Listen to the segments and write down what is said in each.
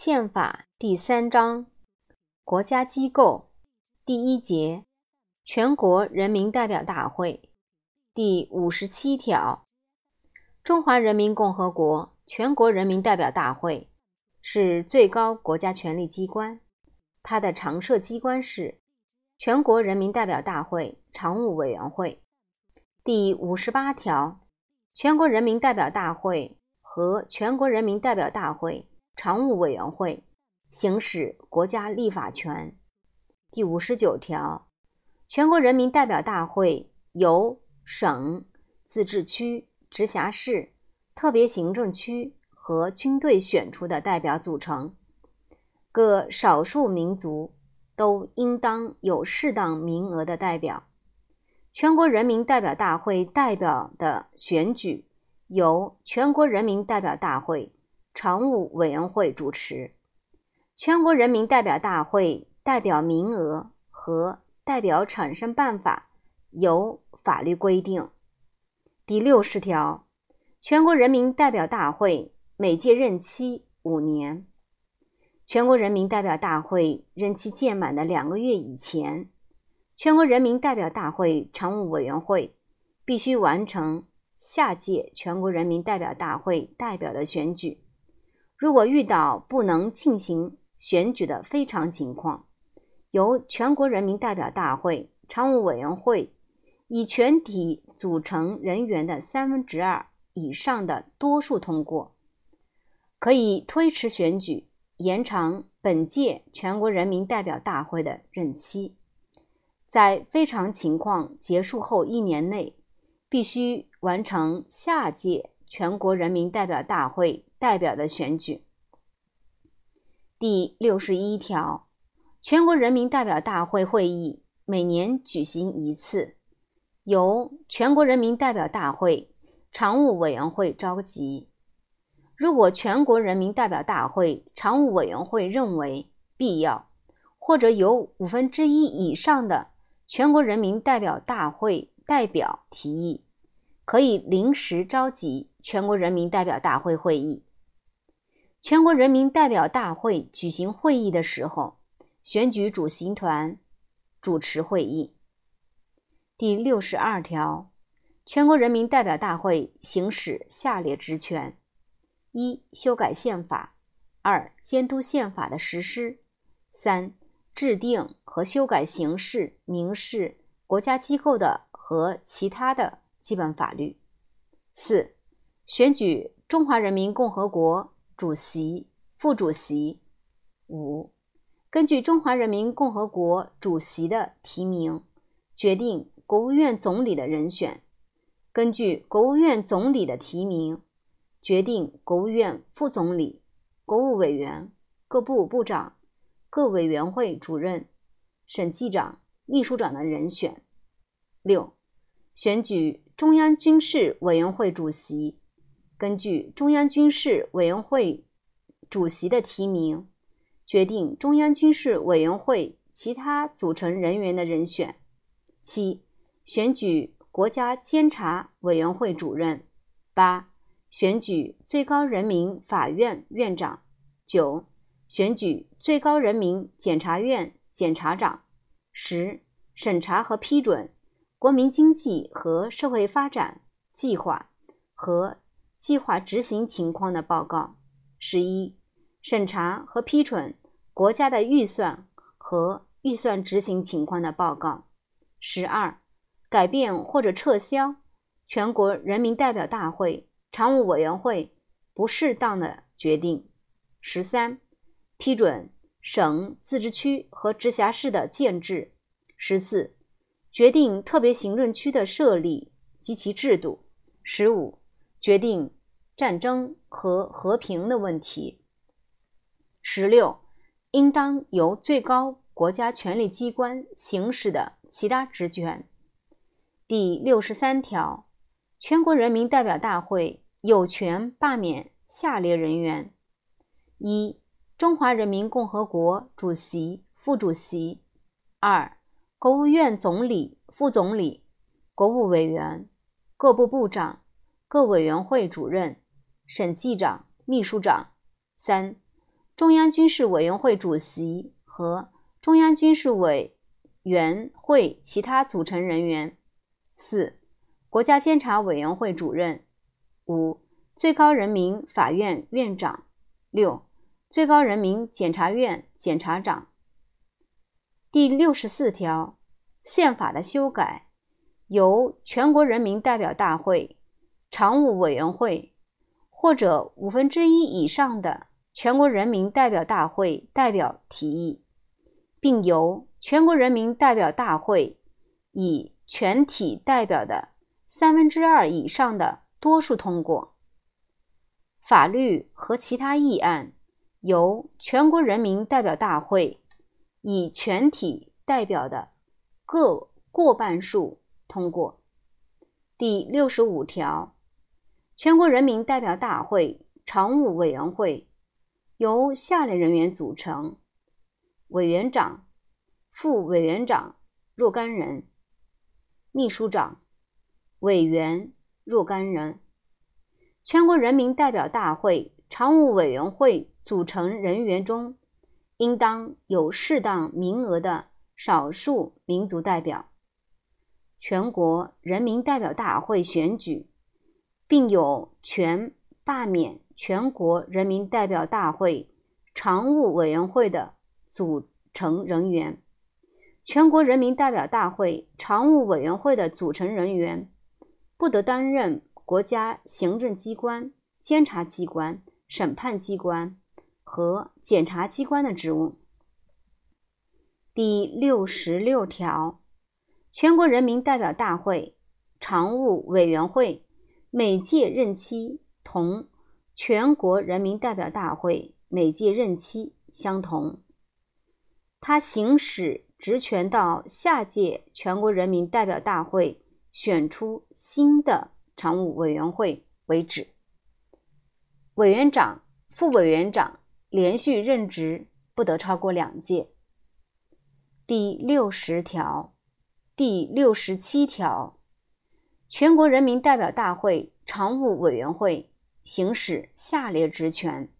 宪法第三章国家机构第一节全国人民代表大会第五十七条，中华人民共和国全国人民代表大会是最高国家权力机关，它的常设机关是全国人民代表大会常务委员会。第五十八条，全国人民代表大会和全国人民代表大会。常务委员会行使国家立法权。第五十九条，全国人民代表大会由省、自治区、直辖市、特别行政区和军队选出的代表组成。各少数民族都应当有适当名额的代表。全国人民代表大会代表的选举由全国人民代表大会。常务委员会主持全国人民代表大会代表名额和代表产生办法由法律规定。第六十条，全国人民代表大会每届任期五年。全国人民代表大会任期届满的两个月以前，全国人民代表大会常务委员会必须完成下届全国人民代表大会代表的选举。如果遇到不能进行选举的非常情况，由全国人民代表大会常务委员会以全体组成人员的三分之二以上的多数通过，可以推迟选举，延长本届全国人民代表大会的任期。在非常情况结束后一年内，必须完成下届全国人民代表大会。代表的选举。第六十一条，全国人民代表大会会议每年举行一次，由全国人民代表大会常务委员会召集。如果全国人民代表大会常务委员会认为必要，或者有五分之一以上的全国人民代表大会代表提议，可以临时召集全国人民代表大会会议。全国人民代表大会举行会议的时候，选举主席团主持会议。第六十二条，全国人民代表大会行使下列职权：一、修改宪法；二、监督宪法的实施；三、制定和修改刑事、民事、国家机构的和其他的基本法律；四、选举中华人民共和国。主席、副主席。五、根据中华人民共和国主席的提名，决定国务院总理的人选；根据国务院总理的提名，决定国务院副总理、国务委员、各部部长、各委员会主任、审计长、秘书长的人选。六、选举中央军事委员会主席。根据中央军事委员会主席的提名，决定中央军事委员会其他组成人员的人选。七、选举国家监察委员会主任。八、选举最高人民法院院长。九、选举最高人民检察院检察长。十、审查和批准国民经济和社会发展计划和。计划执行情况的报告。十一、审查和批准国家的预算和预算执行情况的报告。十二、改变或者撤销全国人民代表大会常务委员会不适当的决定。十三、批准省、自治区和直辖市的建制。十四、决定特别行政区的设立及其制度。十五、决定。战争和和平的问题。十六，应当由最高国家权力机关行使的其他职权。第六十三条，全国人民代表大会有权罢免下列人员：一、中华人民共和国主席、副主席；二、国务院总理、副总理、国务委员、各部部长、各委员会主任。审计长、秘书长；三、中央军事委员会主席和中央军事委员会其他组成人员；四、国家监察委员会主任；五、最高人民法院院长；六、最高人民检察院检察长。第六十四条，宪法的修改由全国人民代表大会常务委员会或者五分之一以上的全国人民代表大会代表提议，并由全国人民代表大会以全体代表的三分之二以上的多数通过。法律和其他议案由全国人民代表大会。以全体代表的各过半数通过。第六十五条，全国人民代表大会常务委员会由下列人员组成：委员长、副委员长若干人，秘书长、委员若干人。全国人民代表大会常务委员会组成人员中。应当有适当名额的少数民族代表。全国人民代表大会选举，并有权罢免全国人民代表大会常务委员会的组成人员。全国人民代表大会常务委员会的组成人员不得担任国家行政机关、监察机关、审判机关。和检察机关的职务。第六十六条，全国人民代表大会常务委员会每届任期同全国人民代表大会每届任期相同。他行使职权到下届全国人民代表大会选出新的常务委员会为止。委员长、副委员长。连续任职不得超过两届。第六十条、第六十七条，全国人民代表大会常务委员会行使下列职权：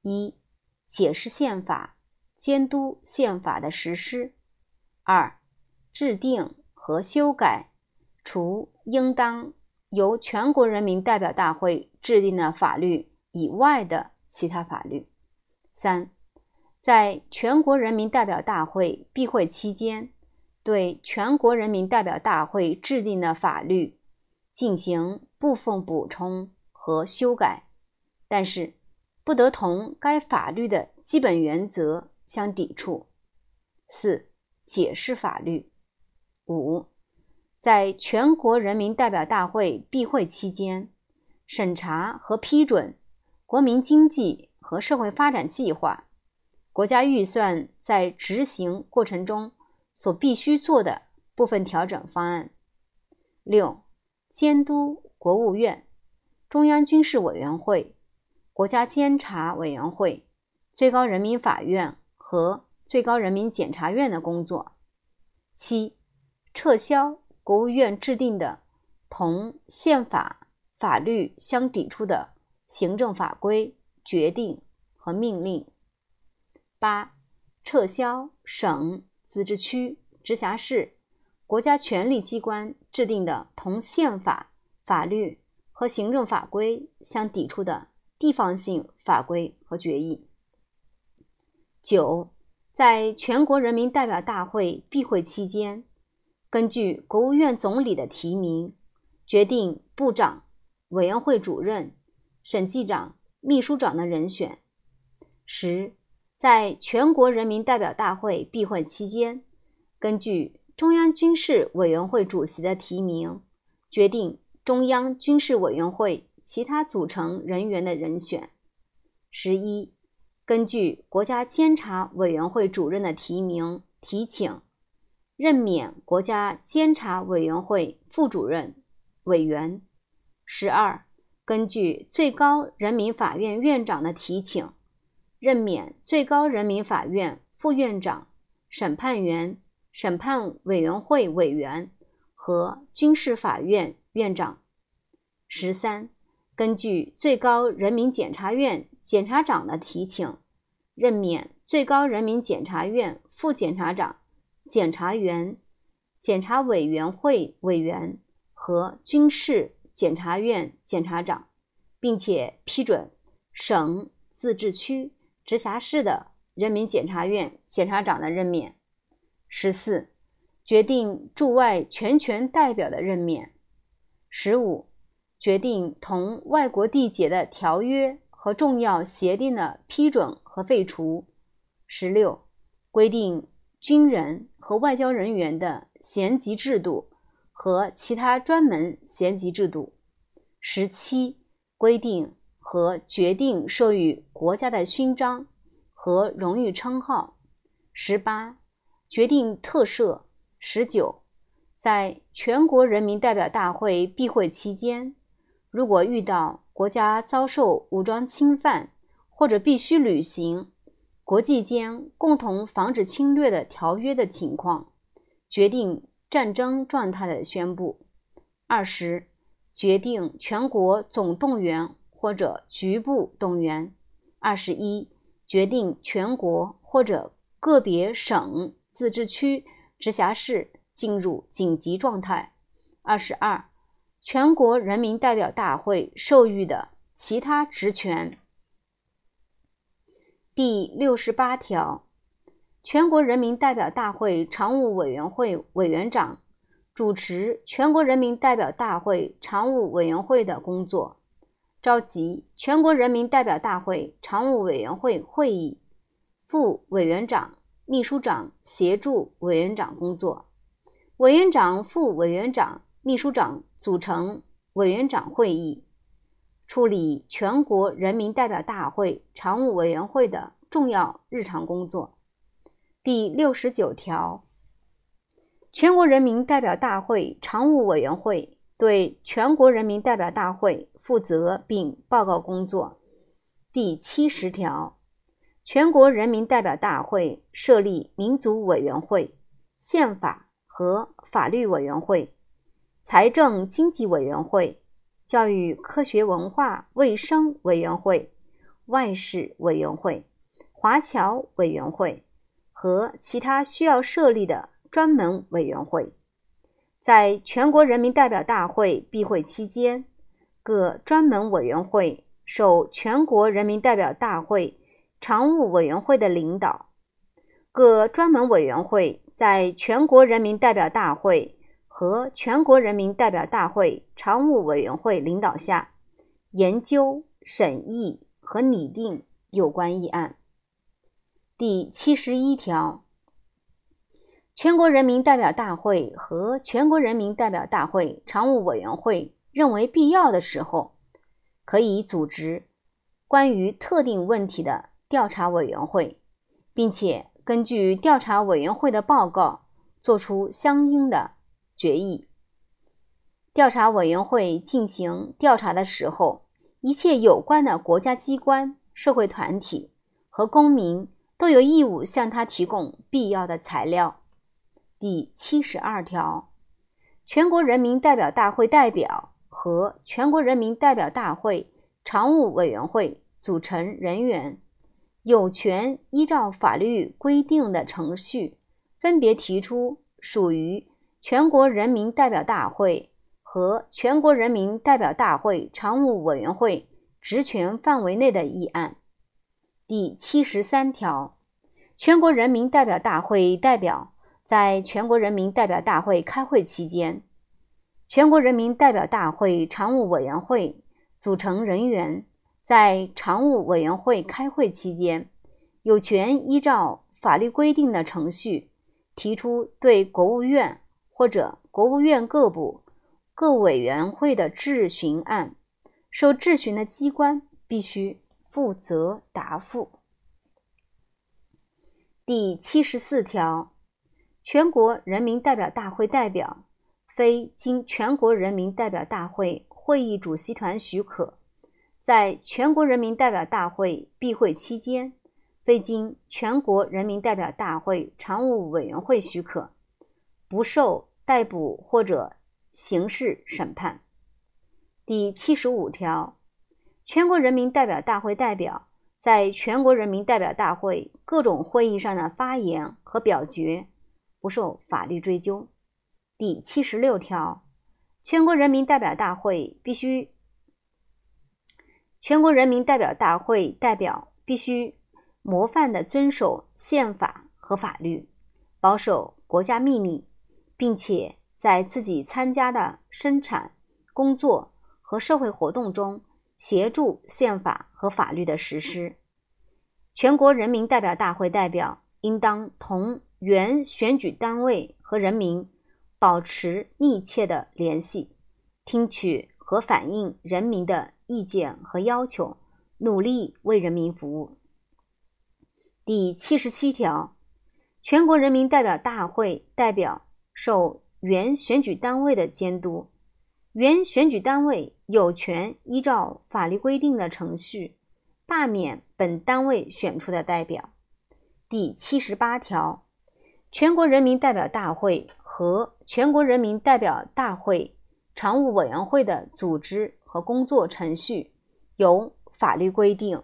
一、解释宪法，监督宪法的实施；二、制定和修改除应当由全国人民代表大会制定的法律以外的。其他法律。三，在全国人民代表大会闭会期间，对全国人民代表大会制定的法律进行部分补充和修改，但是不得同该法律的基本原则相抵触。四，解释法律。五，在全国人民代表大会闭会期间，审查和批准。国民经济和社会发展计划、国家预算在执行过程中所必须做的部分调整方案。六、监督国务院、中央军事委员会、国家监察委员会、最高人民法院和最高人民检察院的工作。七、撤销国务院制定的同宪法法律相抵触的。行政法规决定和命令。八、撤销省、自治区、直辖市国家权力机关制定的同宪法法律和行政法规相抵触的地方性法规和决议。九、在全国人民代表大会闭会期间，根据国务院总理的提名，决定部长、委员会主任。审计长、秘书长的人选。十，在全国人民代表大会闭会期间，根据中央军事委员会主席的提名，决定中央军事委员会其他组成人员的人选。十一，根据国家监察委员会主任的提名提请，任免国家监察委员会副主任、委员。十二。根据最高人民法院院长的提请，任免最高人民法院副院长、审判员、审判委员会委员和军事法院院长。十三，根据最高人民检察院检察长的提请，任免最高人民检察院副检察长、检察员、检察委员会委员和军事检察院检察长，并且批准省、自治区、直辖市的人民检察院检察长的任免。十四。决定驻外全权代表的任免。十五，决定同外国缔结的条约和重要协定的批准和废除。十六，规定军人和外交人员的衔级制度和其他专门衔级制度。十七，规定和决定授予国家的勋章和荣誉称号。十八，决定特赦。十九，在全国人民代表大会闭会期间，如果遇到国家遭受武装侵犯，或者必须履行国际间共同防止侵略的条约的情况，决定战争状态的宣布。二十，决定全国总动员或者局部动员。二十一，决定全国或者个别省、自治区。直辖市进入紧急状态。二十二，全国人民代表大会授予的其他职权。第六十八条，全国人民代表大会常务委员会委员长主持全国人民代表大会常务委员会的工作，召集全国人民代表大会常务委员会会议，副委员长。秘书长协助委员长工作，委员长、副委员长、秘书长组成委员长会议，处理全国人民代表大会常务委员会的重要日常工作。第六十九条，全国人民代表大会常务委员会对全国人民代表大会负责并报告工作。第七十条。全国人民代表大会设立民族委员会、宪法和法律委员会、财政经济委员会、教育科学文化卫生委员会、外事委员会、华侨委员会和其他需要设立的专门委员会。在全国人民代表大会闭会期间，各专门委员会受全国人民代表大会。常务委员会的领导，各专门委员会在全国人民代表大会和全国人民代表大会常务委员会领导下，研究、审议和拟定有关议案。第七十一条，全国人民代表大会和全国人民代表大会常务委员会认为必要的时候，可以组织关于特定问题的。调查委员会，并且根据调查委员会的报告作出相应的决议。调查委员会进行调查的时候，一切有关的国家机关、社会团体和公民都有义务向他提供必要的材料。第七十二条，全国人民代表大会代表和全国人民代表大会常务委员会组成人员。有权依照法律规定的程序，分别提出属于全国人民代表大会和全国人民代表大会常务委员会职权范围内的议案。第七十三条，全国人民代表大会代表在全国人民代表大会开会期间，全国人民代表大会常务委员会组成人员。在常务委员会开会期间，有权依照法律规定的程序提出对国务院或者国务院各部、各委员会的质询案，受质询的机关必须负责答复。第七十四条，全国人民代表大会代表，非经全国人民代表大会会议主席团许可。在全国人民代表大会闭会期间，非经全国人民代表大会常务委员会许可，不受逮捕或者刑事审判。第七十五条，全国人民代表大会代表在全国人民代表大会各种会议上的发言和表决不受法律追究。第七十六条，全国人民代表大会必须，全国人民代表大会代表必须模范地遵守宪法和法律，保守国家秘密，并且在自己参加的生产、工作和社会活动中。协助宪法和法律的实施。全国人民代表大会代表应当同原选举单位和人民保持密切的联系，听取和反映人民的意见和要求，努力为人民服务。第七十七条，全国人民代表大会代表受原选举单位的监督。原选举单位有权依照法律规定的程序罢免本单位选出的代表。第七十八条，全国人民代表大会和全国人民代表大会常务委员会的组织和工作程序由法律规定。